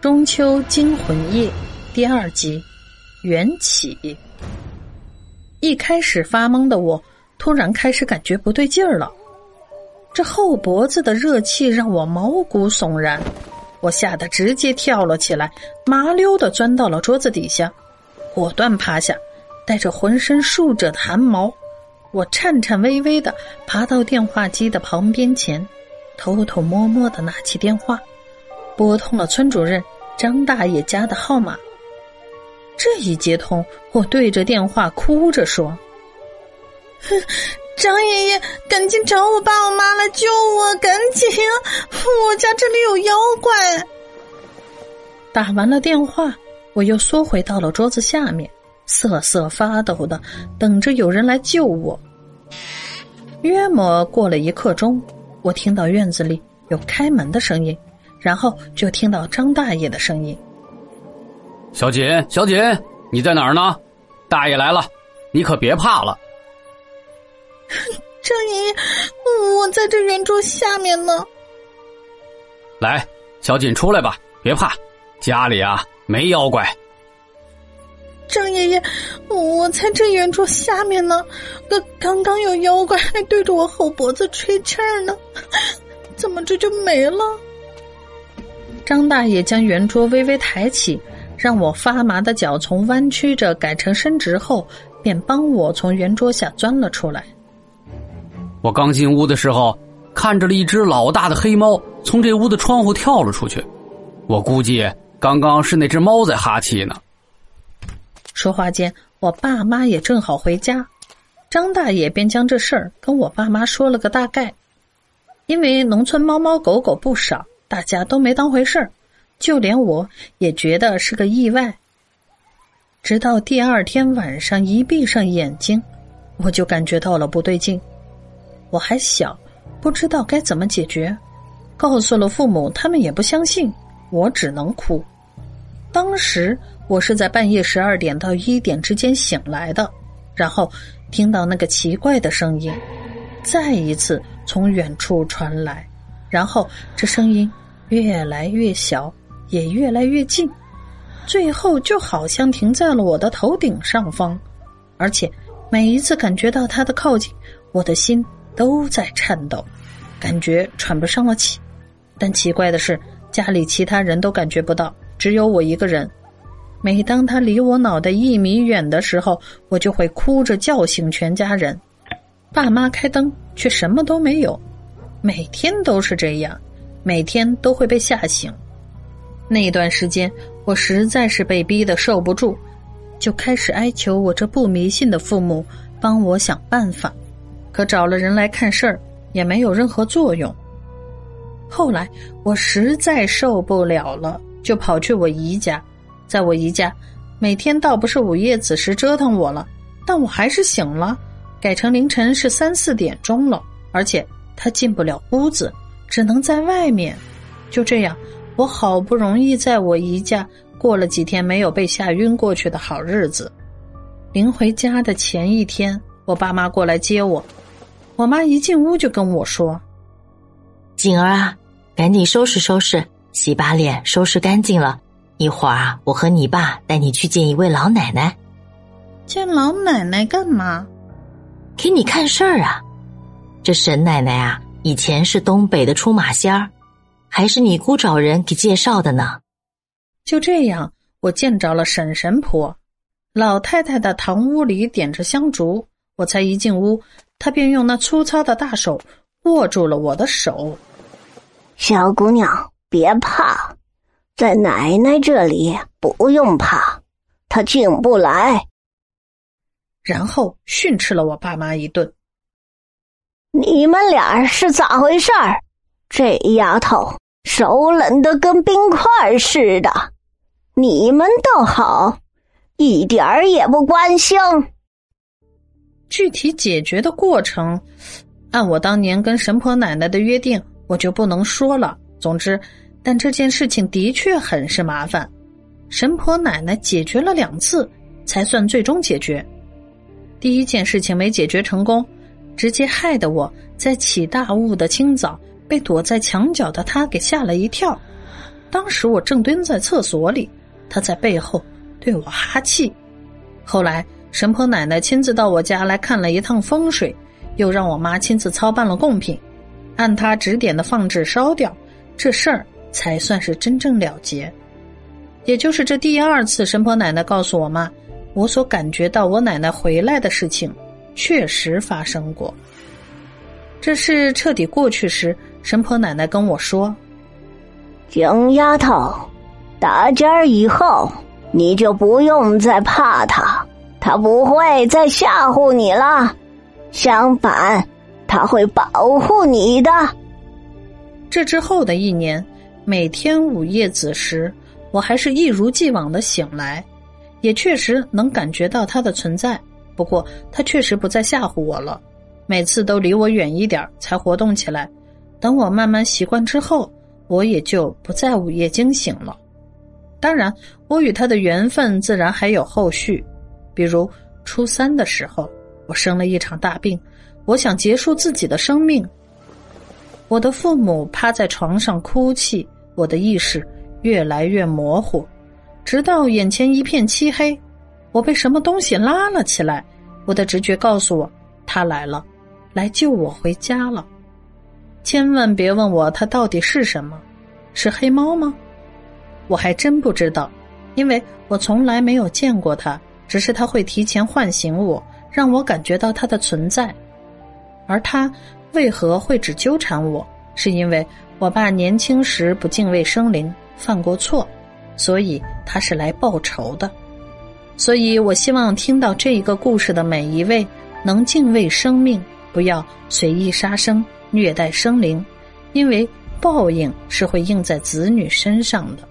中秋惊魂夜第二集缘起。一开始发懵的我，突然开始感觉不对劲儿了。这后脖子的热气让我毛骨悚然，我吓得直接跳了起来，麻溜的钻到了桌子底下，果断趴下，带着浑身竖着的汗毛，我颤颤巍巍的爬到电话机的旁边前，偷偷摸摸的拿起电话。拨通了村主任张大爷家的号码。这一接通，我对着电话哭着说：“哼，张爷爷，赶紧找我爸我妈来救我！赶紧，我家这里有妖怪！”打完了电话，我又缩回到了桌子下面，瑟瑟发抖的等着有人来救我。约莫过了一刻钟，我听到院子里有开门的声音。然后就听到张大爷的声音：“小锦，小锦，你在哪儿呢？大爷来了，你可别怕了。”张爷爷，我在这圆桌下面呢。来，小锦出来吧，别怕，家里啊没妖怪。张爷爷，我在这圆桌下面呢，刚刚刚有妖怪还对着我后脖子吹气儿呢，怎么这就没了？张大爷将圆桌微微抬起，让我发麻的脚从弯曲着改成伸直后，便帮我从圆桌下钻了出来。我刚进屋的时候，看着了一只老大的黑猫从这屋的窗户跳了出去，我估计刚刚是那只猫在哈气呢。说话间，我爸妈也正好回家，张大爷便将这事儿跟我爸妈说了个大概，因为农村猫猫狗狗不少。大家都没当回事儿，就连我也觉得是个意外。直到第二天晚上一闭上眼睛，我就感觉到了不对劲。我还小，不知道该怎么解决，告诉了父母，他们也不相信，我只能哭。当时我是在半夜十二点到一点之间醒来的，然后听到那个奇怪的声音，再一次从远处传来，然后这声音。越来越小，也越来越近，最后就好像停在了我的头顶上方，而且每一次感觉到它的靠近，我的心都在颤抖，感觉喘不上了气。但奇怪的是，家里其他人都感觉不到，只有我一个人。每当他离我脑袋一米远的时候，我就会哭着叫醒全家人。爸妈开灯，却什么都没有，每天都是这样。每天都会被吓醒，那段时间我实在是被逼得受不住，就开始哀求我这不迷信的父母帮我想办法，可找了人来看事儿也没有任何作用。后来我实在受不了了，就跑去我姨家，在我姨家，每天倒不是午夜子时折腾我了，但我还是醒了，改成凌晨是三四点钟了，而且他进不了屋子。只能在外面，就这样，我好不容易在我姨家过了几天没有被吓晕过去的好日子。临回家的前一天，我爸妈过来接我，我妈一进屋就跟我说：“锦儿啊，赶紧收拾收拾，洗把脸，收拾干净了，一会儿啊，我和你爸带你去见一位老奶奶。见老奶奶干嘛？给你看事儿啊，这沈奶奶啊。”以前是东北的出马仙儿，还是你姑找人给介绍的呢？就这样，我见着了沈神婆。老太太的堂屋里点着香烛，我才一进屋，她便用那粗糙的大手握住了我的手。小姑娘，别怕，在奶奶这里不用怕，她进不来。然后训斥了我爸妈一顿。你们俩是咋回事儿？这丫头手冷的跟冰块似的，你们倒好，一点儿也不关心。具体解决的过程，按我当年跟神婆奶奶的约定，我就不能说了。总之，但这件事情的确很是麻烦。神婆奶奶解决了两次，才算最终解决。第一件事情没解决成功。直接害得我在起大雾的清早被躲在墙角的他给吓了一跳。当时我正蹲在厕所里，他在背后对我哈气。后来神婆奶奶亲自到我家来看了一趟风水，又让我妈亲自操办了贡品，按她指点的放置烧掉，这事儿才算是真正了结。也就是这第二次，神婆奶奶告诉我妈，我所感觉到我奶奶回来的事情，确实发生过。这事彻底过去时，神婆奶奶跟我说：“江丫头，打今儿以后，你就不用再怕他，他不会再吓唬你了。相反，他会保护你的。”这之后的一年，每天午夜子时，我还是一如既往的醒来，也确实能感觉到他的存在。不过，他确实不再吓唬我了。每次都离我远一点才活动起来，等我慢慢习惯之后，我也就不再午夜惊醒了。当然，我与他的缘分自然还有后续，比如初三的时候，我生了一场大病，我想结束自己的生命。我的父母趴在床上哭泣，我的意识越来越模糊，直到眼前一片漆黑，我被什么东西拉了起来，我的直觉告诉我，他来了。来救我回家了，千万别问我他到底是什么，是黑猫吗？我还真不知道，因为我从来没有见过他，只是他会提前唤醒我，让我感觉到他的存在。而他为何会只纠缠我？是因为我爸年轻时不敬畏生灵，犯过错，所以他是来报仇的。所以我希望听到这一个故事的每一位能敬畏生命。不要随意杀生、虐待生灵，因为报应是会应在子女身上的。